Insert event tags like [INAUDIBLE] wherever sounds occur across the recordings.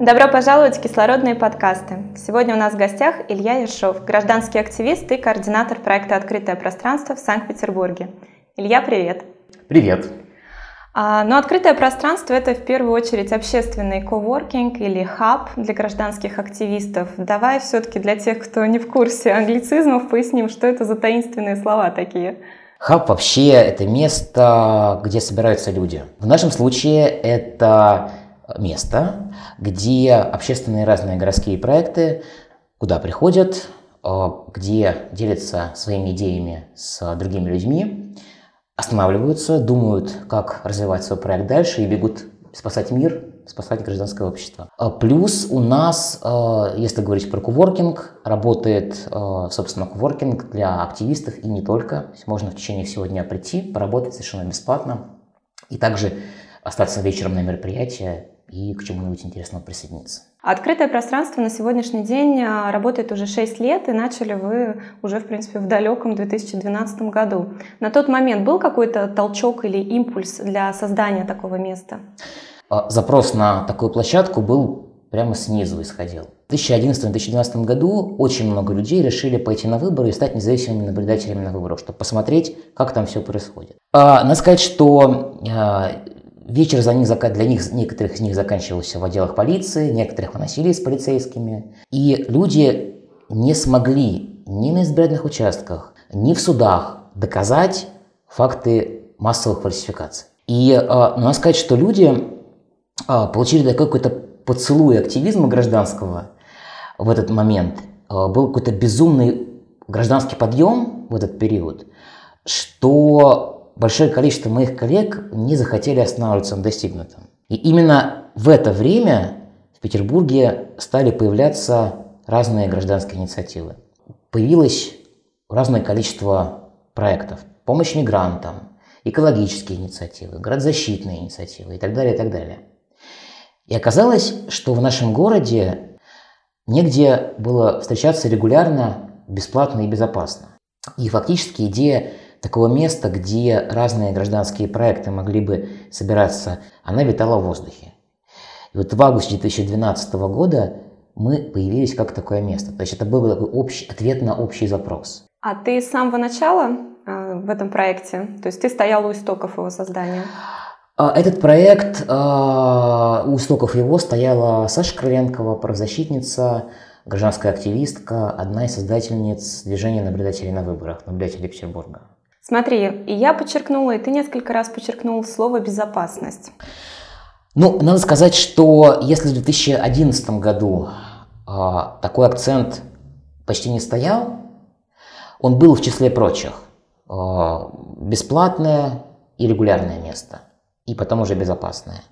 Добро пожаловать в кислородные подкасты. Сегодня у нас в гостях Илья Ершов, гражданский активист и координатор проекта «Открытое пространство» в Санкт-Петербурге. Илья, привет. Привет. А, но открытое пространство – это в первую очередь общественный коворкинг или хаб для гражданских активистов. Давай все-таки для тех, кто не в курсе англицизмов, поясним, что это за таинственные слова такие. Хаб вообще – это место, где собираются люди. В нашем случае это место, где общественные разные городские проекты, куда приходят, э, где делятся своими идеями с другими людьми, останавливаются, думают, как развивать свой проект дальше и бегут спасать мир, спасать гражданское общество. А плюс у нас, э, если говорить про коворкинг, работает, э, собственно, коворкинг для активистов и не только. Можно в течение всего дня прийти, поработать совершенно бесплатно и также остаться вечером на мероприятии и к чему-нибудь интересному присоединиться. Открытое пространство на сегодняшний день а, работает уже 6 лет, и начали вы уже, в принципе, в далеком 2012 году. На тот момент был какой-то толчок или импульс для создания такого места? А, запрос на такую площадку был прямо снизу исходил. В 2011-2012 году очень много людей решили пойти на выборы и стать независимыми наблюдателями на выборах, чтобы посмотреть, как там все происходит. А, надо сказать, что а, Вечер за них, для них, некоторых из них заканчивался в отделах полиции, некоторых выносили с полицейскими. И люди не смогли ни на избирательных участках, ни в судах доказать факты массовых фальсификаций. И э, надо сказать, что люди э, получили такой какой-то поцелуй активизма гражданского в этот момент. Э, был какой-то безумный гражданский подъем в этот период, что большое количество моих коллег не захотели останавливаться на достигнутом. И именно в это время в Петербурге стали появляться разные гражданские инициативы. Появилось разное количество проектов. Помощь мигрантам, экологические инициативы, градозащитные инициативы и так далее, и так далее. И оказалось, что в нашем городе негде было встречаться регулярно, бесплатно и безопасно. И фактически идея такого места, где разные гражданские проекты могли бы собираться, она витала в воздухе. И вот в августе 2012 года мы появились как такое место. То есть это был такой общий, ответ на общий запрос. А ты с самого начала э, в этом проекте? То есть ты стоял у истоков его создания? А, этот проект, э, у истоков его стояла Саша Крыленкова, правозащитница, гражданская активистка, одна из создательниц движения наблюдателей на выборах, наблюдателей Петербурга. Смотри, и я подчеркнула, и ты несколько раз подчеркнул слово «безопасность». Ну, надо сказать, что если в 2011 году э, такой акцент почти не стоял, он был в числе прочих. Э, бесплатное и регулярное место, и потом уже безопасное.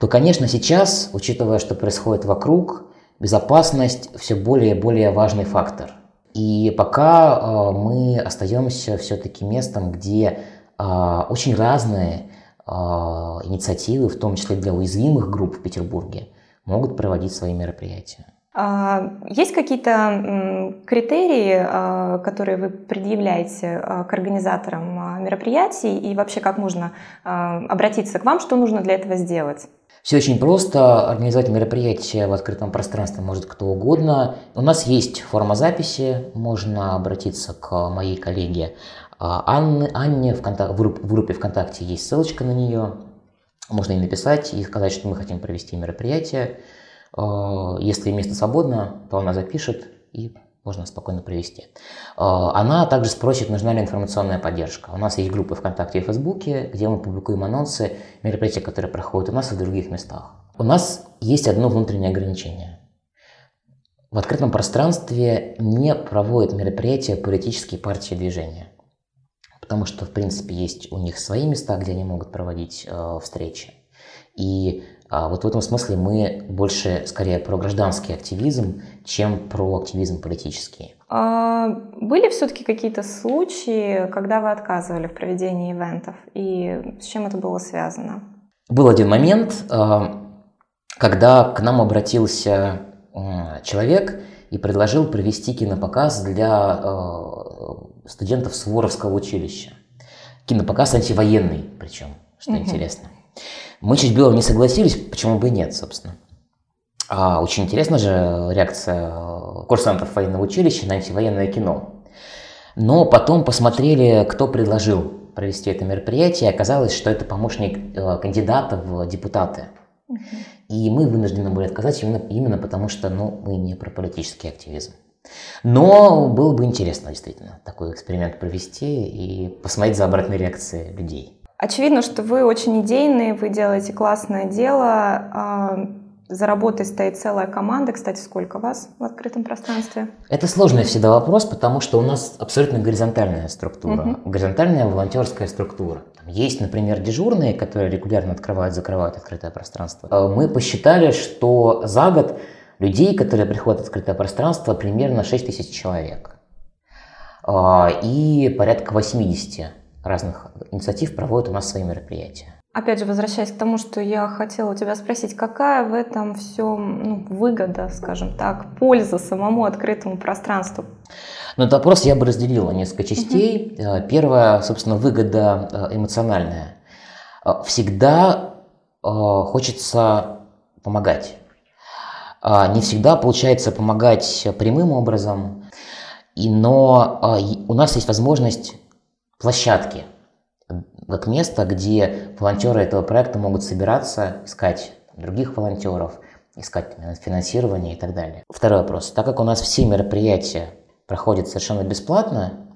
То, конечно, сейчас, учитывая, что происходит вокруг, безопасность все более и более важный фактор – и пока э, мы остаемся все-таки местом, где э, очень разные э, инициативы, в том числе для уязвимых групп в Петербурге, могут проводить свои мероприятия. А, есть какие-то критерии, которые вы предъявляете к организаторам мероприятий и вообще как можно обратиться к вам, что нужно для этого сделать? Все очень просто. Организовать мероприятие в открытом пространстве может кто угодно. У нас есть форма записи. Можно обратиться к моей коллеге а, Анне, Анне в, контак, в группе ВКонтакте есть ссылочка на нее. Можно ей написать и сказать, что мы хотим провести мероприятие. А, если место свободно, то она запишет и можно спокойно провести. А, она также спросит, нужна ли информационная поддержка. У нас есть группы ВКонтакте и Фейсбуке, где мы публикуем анонсы мероприятий, которые проходят у нас и в других местах. У нас есть одно внутреннее ограничение. В открытом пространстве не проводят мероприятия политические партии движения. Потому что, в принципе, есть у них свои места, где они могут проводить э, встречи. И А вот в этом смысле мы больше скорее про гражданский активизм, чем про активизм политический. А были все-таки какие-то случаи, когда вы отказывали в проведении ивентов, и с чем это было связано? Был один момент, а, когда к нам обратился человек и предложил провести кинопоказ для а, студентов Суворовского училища. Кинопоказ антивоенный, причем, что угу. интересно. Мы чуть было не согласились, почему бы и нет, собственно. А очень интересна же реакция э, курсантов военного училища на антивоенное кино. Но потом посмотрели, кто предложил провести это мероприятие, и оказалось, что это помощник э, кандидата в депутаты. И мы вынуждены были отказать именно, именно потому, что ну, мы не про политический активизм. Но было бы интересно действительно такой эксперимент провести и посмотреть за обратной реакцией людей. Очевидно, что вы очень идейные, вы делаете классное дело. А, за работой стоит целая команда. Кстати, сколько вас в открытом пространстве? Это сложный всегда вопрос, потому что у нас абсолютно горизонтальная структура, угу. горизонтальная волонтерская структура. Есть, например, дежурные, которые регулярно открывают, закрывают открытое пространство. А, мы посчитали, что за год людей, которые приходят в открытое пространство, примерно 6 тысяч человек. А, и порядка 80 разных инициатив проводят у нас свои мероприятия. Опять же, возвращаясь к тому, что я хотела у тебя спросить, какая в этом все ну, выгода, скажем так, польза самому открытому пространству? Ну, этот вопрос я бы разделил на несколько частей. Uh-huh. Первая, собственно, выгода э, эмоциональная. Э, всегда хочется помогать. Не всегда получается помогать прямым образом, но у нас есть возможность площадки, как место, где волонтеры этого проекта могут собираться, искать других волонтеров, искать финансирование и так далее. Второй вопрос. Так как у нас все мероприятия проходят совершенно бесплатно,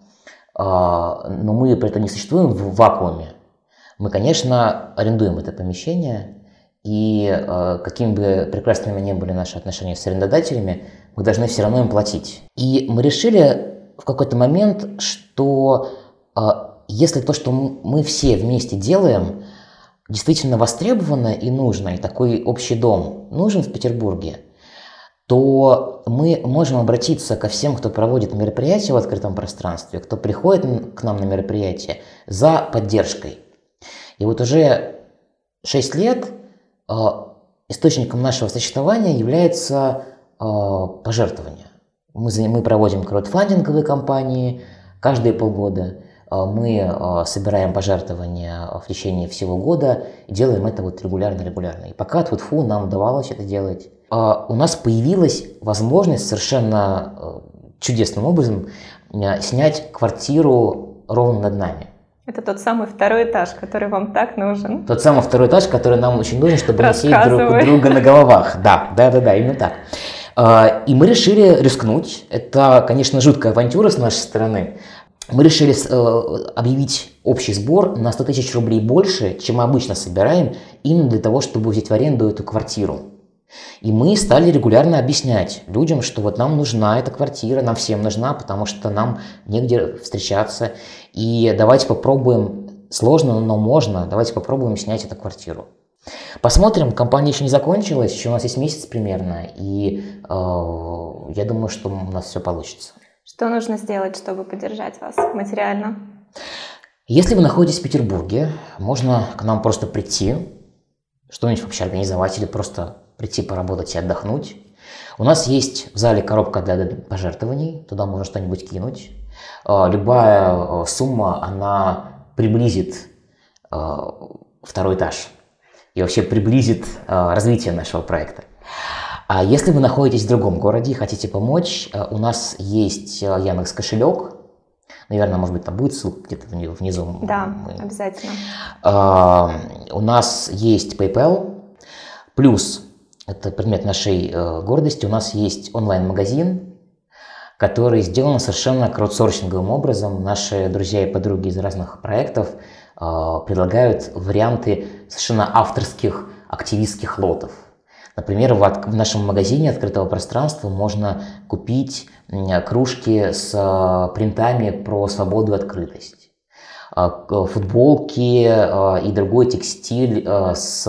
а, но мы при этом не существуем в вакууме, мы, конечно, арендуем это помещение, и а, какими бы прекрасными ни были наши отношения с арендодателями, мы должны все равно им платить. И мы решили в какой-то момент, что если то, что мы все вместе делаем, действительно востребовано и нужно, и такой общий дом нужен в Петербурге, то мы можем обратиться ко всем, кто проводит мероприятия в открытом пространстве, кто приходит к нам на мероприятие за поддержкой. И вот уже 6 лет а, источником нашего существования является а, пожертвование. Мы, мы проводим краудфандинговые кампании каждые полгода. А, мы а, собираем пожертвования в течение всего года и делаем это вот регулярно-регулярно. И пока тут фу нам удавалось это делать, а, у нас появилась возможность совершенно чудесным образом снять квартиру ровно над нами. Это тот самый второй этаж, который вам так нужен. Тот самый второй этаж, который нам очень нужен, чтобы не друг друга на головах. Да, да, да, да, именно так. И мы решили рискнуть. Это, конечно, жуткая авантюра с нашей стороны мы решили э, объявить общий сбор на 100 тысяч рублей больше, чем мы обычно собираем, именно для того, чтобы взять в аренду эту квартиру. И мы стали регулярно объяснять людям, что вот нам нужна эта квартира, нам всем нужна, потому что нам негде встречаться. И давайте попробуем, сложно, но можно, давайте попробуем снять эту квартиру. Посмотрим, компания еще не закончилась, еще у нас есть месяц примерно, и э, я думаю, что у нас все получится. Что нужно сделать, чтобы поддержать вас материально? Если вы находитесь в Петербурге, можно к нам просто прийти, что-нибудь вообще организовать или просто прийти поработать и отдохнуть. У нас есть в зале коробка для пожертвований, туда можно что-нибудь кинуть. А, любая а, сумма, она приблизит а, второй этаж и вообще приблизит развитие нашего проекта. А если вы находитесь в другом городе и хотите помочь, э, у нас есть э, Яндекс кошелек. Наверное, может быть, там будет ссылка где-то внизу. Да, Мы... обязательно. А, у нас есть PayPal. Плюс, это предмет нашей э, гордости, у нас есть онлайн-магазин, который сделан совершенно краудсорсинговым образом. Наши друзья и подруги из разных проектов предлагают варианты совершенно авторских активистских лотов. Например, в, нашем магазине открытого пространства можно купить кружки с а, принтами про свободу и открытость, а, футболки а, и другой текстиль с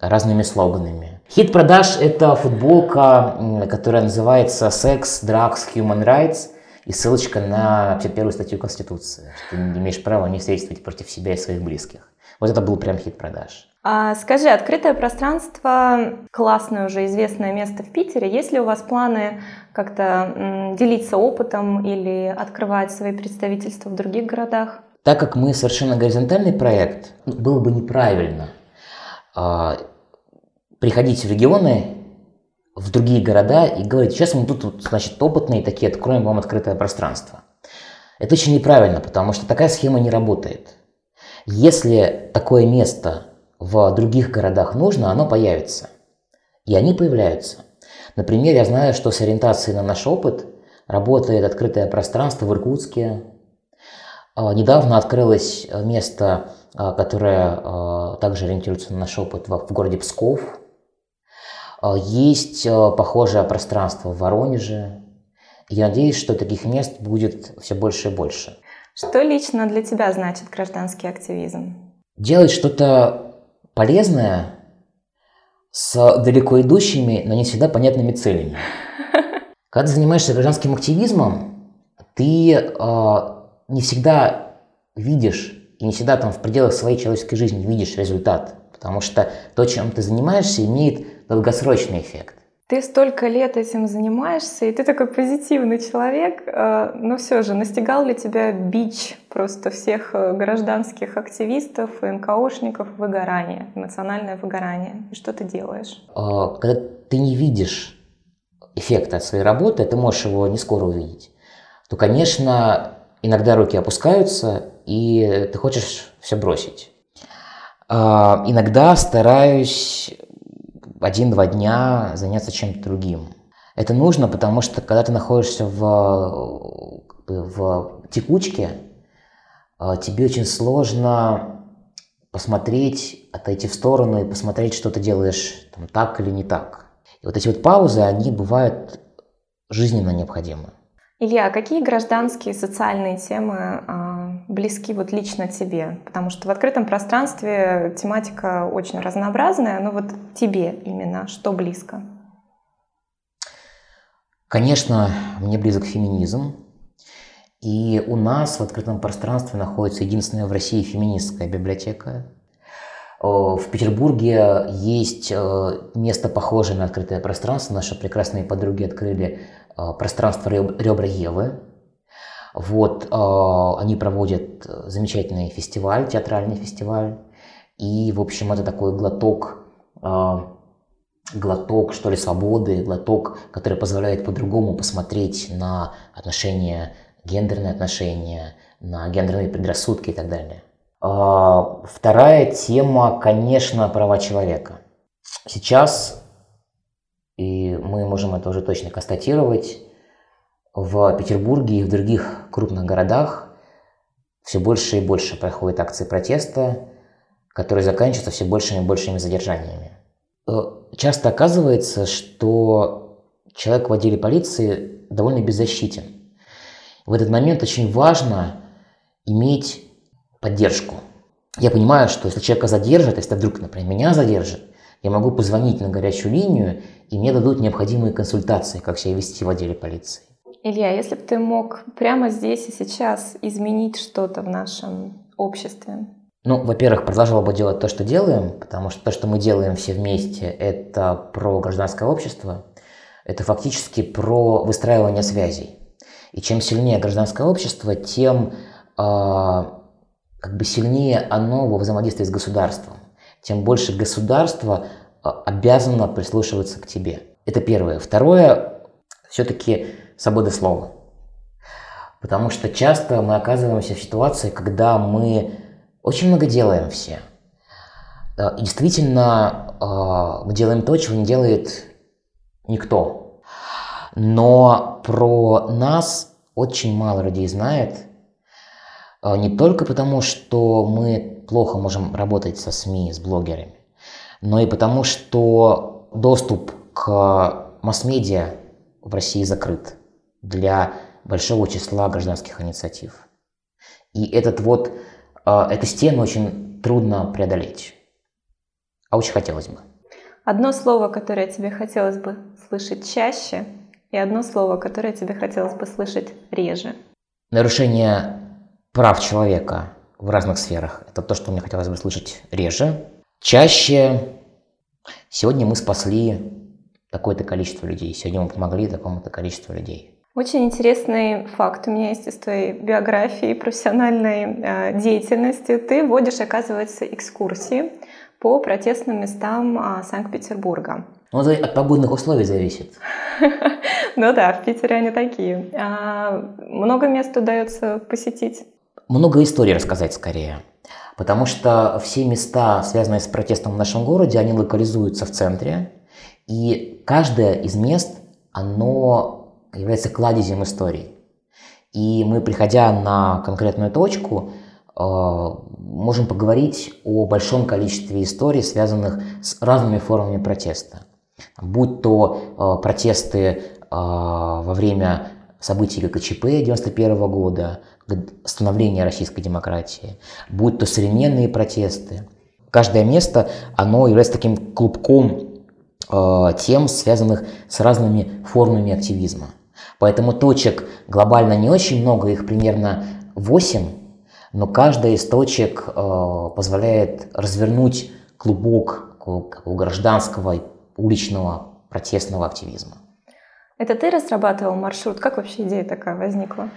разными слоганами. Хит продаж – это футболка, которая называется «Sex, Drugs, Human Rights», и ссылочка на 51 статью Конституции, что ты не имеешь права не свидетельствовать против себя и своих близких. Вот это был прям хит продаж. А, скажи, открытое пространство – классное уже известное место в Питере. Есть ли у вас планы как-то делиться опытом или открывать свои представительства в других городах? Так как мы совершенно горизонтальный проект, было бы неправильно э, приходить в регионы, в другие города и говорить, сейчас мы тут, значит, опытные такие, откроем вам открытое пространство. Это очень неправильно, потому что такая схема не работает. Если такое место в других городах нужно, оно появится. И они появляются. Например, я знаю, что с ориентацией на наш опыт работает открытое пространство в Иркутске. А, недавно открылось место, а, которое а, также ориентируется на наш опыт в городе Псков. Есть похожее пространство в Воронеже. Я надеюсь, что таких мест будет все больше и больше. Что лично для тебя значит гражданский активизм? Делать что-то полезное с далеко идущими, но не всегда понятными целями. [LAUGHS] Когда ты занимаешься гражданским активизмом, ты э, не всегда видишь и не всегда там в пределах своей человеческой жизни видишь результат, потому что то, чем ты занимаешься, имеет долгосрочный эффект. Ты столько лет этим занимаешься, и ты такой позитивный человек, э, но все же настигал ли тебя бич просто всех э, гражданских активистов и НКОшников выгорание, эмоциональное выгорание? И что ты делаешь? А, когда ты не видишь эффекта от своей работы, ты можешь его не скоро увидеть, то, конечно, иногда руки опускаются, и ты хочешь все бросить. А, иногда стараюсь один-два дня заняться чем-то другим. Это нужно, потому что когда ты находишься в, в текучке, а, тебе очень сложно посмотреть, отойти в сторону и посмотреть, что ты делаешь там, так или не так. И вот эти вот паузы, они бывают жизненно необходимы. Илья, а какие гражданские социальные темы э, близки вот лично тебе? Потому что в открытом пространстве тематика очень разнообразная, но вот тебе именно что близко? Конечно, мне близок феминизм. И у нас в открытом пространстве находится единственная в России феминистская библиотека. В Петербурге есть э, место похожее на открытое пространство. Наши прекрасные подруги открыли Э, пространство ребра Евы. Вот, э, они проводят замечательный фестиваль, театральный фестиваль. И, в общем, это такой глоток, э, глоток, что ли, свободы, глоток, который позволяет по-другому посмотреть на отношения, гендерные отношения, на гендерные предрассудки и так далее. Вторая тема, конечно, права человека. Сейчас и мы можем это уже точно констатировать, в Петербурге и в других крупных городах все больше и больше проходят акции протеста, которые заканчиваются все большими и большими задержаниями. Э, часто оказывается, что человек в отделе полиции довольно беззащитен. В этот момент очень важно иметь поддержку. Я понимаю, что если человека задержат, если вдруг, например, меня задержат, я могу позвонить на горячую линию, и мне дадут необходимые консультации, как себя вести в отделе полиции. Илья, если бы ты мог прямо здесь и сейчас изменить что-то в нашем обществе? Ну, во-первых, продолжала бы делать то, что делаем, потому что то, что мы делаем все вместе, это про гражданское общество, это фактически про выстраивание связей. И чем сильнее гражданское общество, тем э, как бы сильнее оно во взаимодействии с государством тем больше государство а, обязано прислушиваться к тебе. Это первое. Второе, все-таки свобода слова. Потому что часто мы оказываемся в ситуации, когда мы очень много делаем все. И действительно, а, мы делаем то, чего не делает никто. Но про нас очень мало людей знает. А, не только потому, что мы плохо можем работать со СМИ, с блогерами, но и потому, что доступ к масс-медиа в России закрыт для большого числа гражданских инициатив. И этот вот, э, эту стену очень трудно преодолеть. А очень хотелось бы. Одно слово, которое тебе хотелось бы слышать чаще, и одно слово, которое тебе хотелось бы слышать реже. Нарушение прав человека в разных сферах – это то, что мне хотелось бы слышать реже. Чаще сегодня мы спасли такое-то количество людей, сегодня мы помогли такому-то количеству людей. Очень интересный факт у меня есть из твоей биографии, профессиональной э, деятельности. Ты водишь, оказывается, экскурсии по протестным местам э, Санкт-Петербурга. Ну, это от погодных условий зависит. [LAUGHS] Ну да, в Питере они такие. А много мест удается посетить? Много историй рассказать скорее. Потому что все места, связанные с протестом в нашем городе, они локализуются в центре. И каждое из мест, оно является кладезем историй. И мы, приходя на конкретную точку, э, можем поговорить о большом количестве историй, связанных с разными формами протеста. Будь то э, протесты э, во время событий ГКЧП 1991 года, становления российской демократии, будь то современные протесты. Каждое место, оно является таким клубком тем, связанных с разными формами активизма. Поэтому точек глобально не очень много, их примерно 8, но каждая из точек э, позволяет развернуть клубок гражданского уличного протестного активизма. Это ты разрабатывал маршрут? Как вообще идея такая возникла?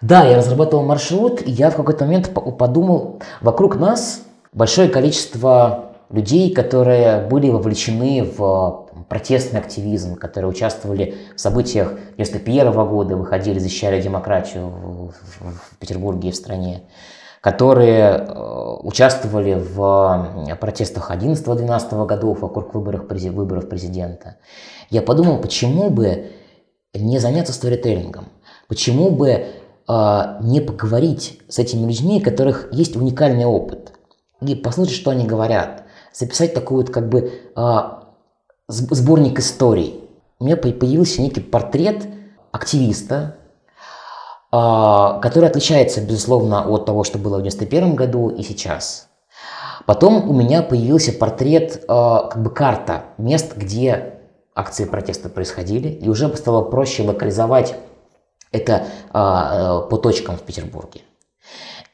Да, я разрабатывал маршрут, и я в какой-то момент подумал, вокруг нас большое количество людей, которые были вовлечены в протестный активизм, которые участвовали в событиях 91 года, выходили, защищали демократию в, в, в Петербурге и в стране, которые э, участвовали в протестах 11-12 годов вокруг выборов, выборов президента. Я подумал, почему бы не заняться сторителлингом, почему бы э, не поговорить с этими людьми, у которых есть уникальный опыт, и послушать, что они говорят, записать такой вот как бы э, сборник историй. У меня появился некий портрет активиста, а, который отличается, безусловно, от того, что было в 91 году и сейчас. Потом у меня появился портрет, а, как бы карта мест, где акции протеста происходили, и уже стало проще локализовать это а, по точкам в Петербурге.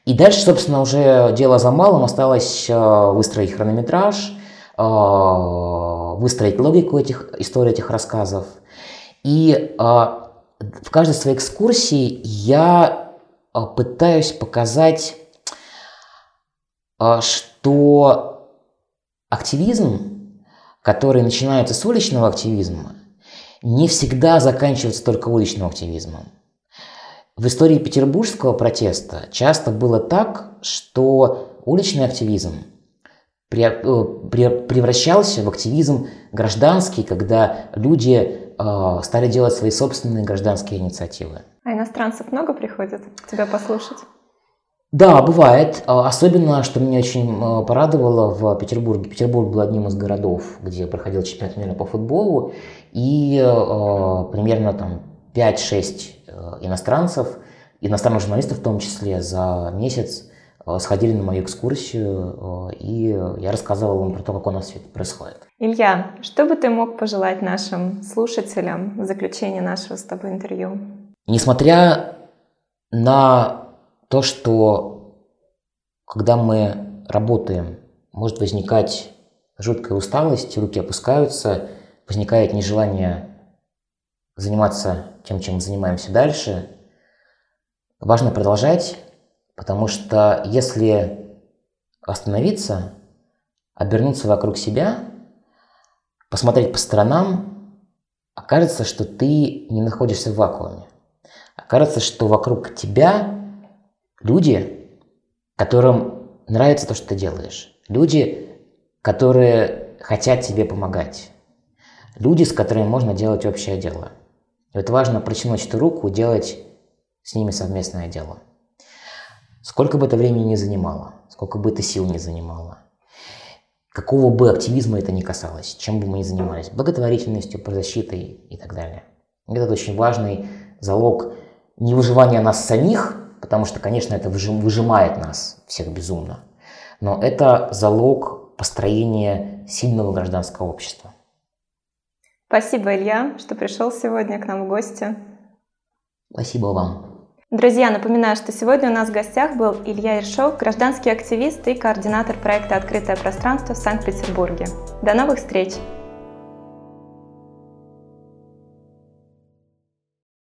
И дальше, собственно, уже дело за малым, осталось выстроить хронометраж, выстроить логику этих историй, этих рассказов. И а, в каждой своей экскурсии я а, пытаюсь показать, что активизм, который начинается с уличного активизма, не всегда заканчивается только уличным активизмом. В истории петербургского протеста часто было так, что уличный активизм – Э, превращался в активизм гражданский, когда люди э, стали делать свои собственные гражданские инициативы. А иностранцев много приходит тебя послушать? Да, бывает. А, особенно, что меня очень э, порадовало в Петербурге. Петербург был одним из городов, где проходил чемпионат мира по футболу, и э, примерно там 5-6 иностранцев, иностранных журналистов в том числе, за месяц Э, сходили на мою экскурсию, э, и я рассказывал им про то, как у нас все это происходит. Илья, что бы ты мог пожелать нашим слушателям в заключение нашего с тобой интервью? Несмотря на то, что когда мы работаем, может возникать жуткая усталость, руки опускаются, возникает нежелание заниматься тем, чем мы занимаемся дальше, важно продолжать, Потому что если остановиться, обернуться вокруг себя, посмотреть по сторонам, окажется, что ты не находишься в вакууме. Окажется, что вокруг тебя люди, которым нравится то, что ты делаешь. Люди, которые хотят тебе помогать. Люди, с которыми можно делать общее дело. И вот важно протянуть эту руку, делать с ними совместное дело. Сколько бы это времени ни занимало, сколько бы это сил не занимало, какого бы активизма это ни касалось, чем бы мы ни занимались, благотворительностью, защитой и так далее. Это очень важный залог не выживания нас самих, потому что, конечно, это выжимает нас всех безумно, но это залог построения сильного гражданского общества. Спасибо, Илья, что пришел сегодня к нам в гости. Спасибо вам. Друзья, напоминаю, что сегодня у нас в гостях был Илья Иршов, гражданский активист и координатор проекта «Открытое пространство» в Санкт-Петербурге. До новых встреч!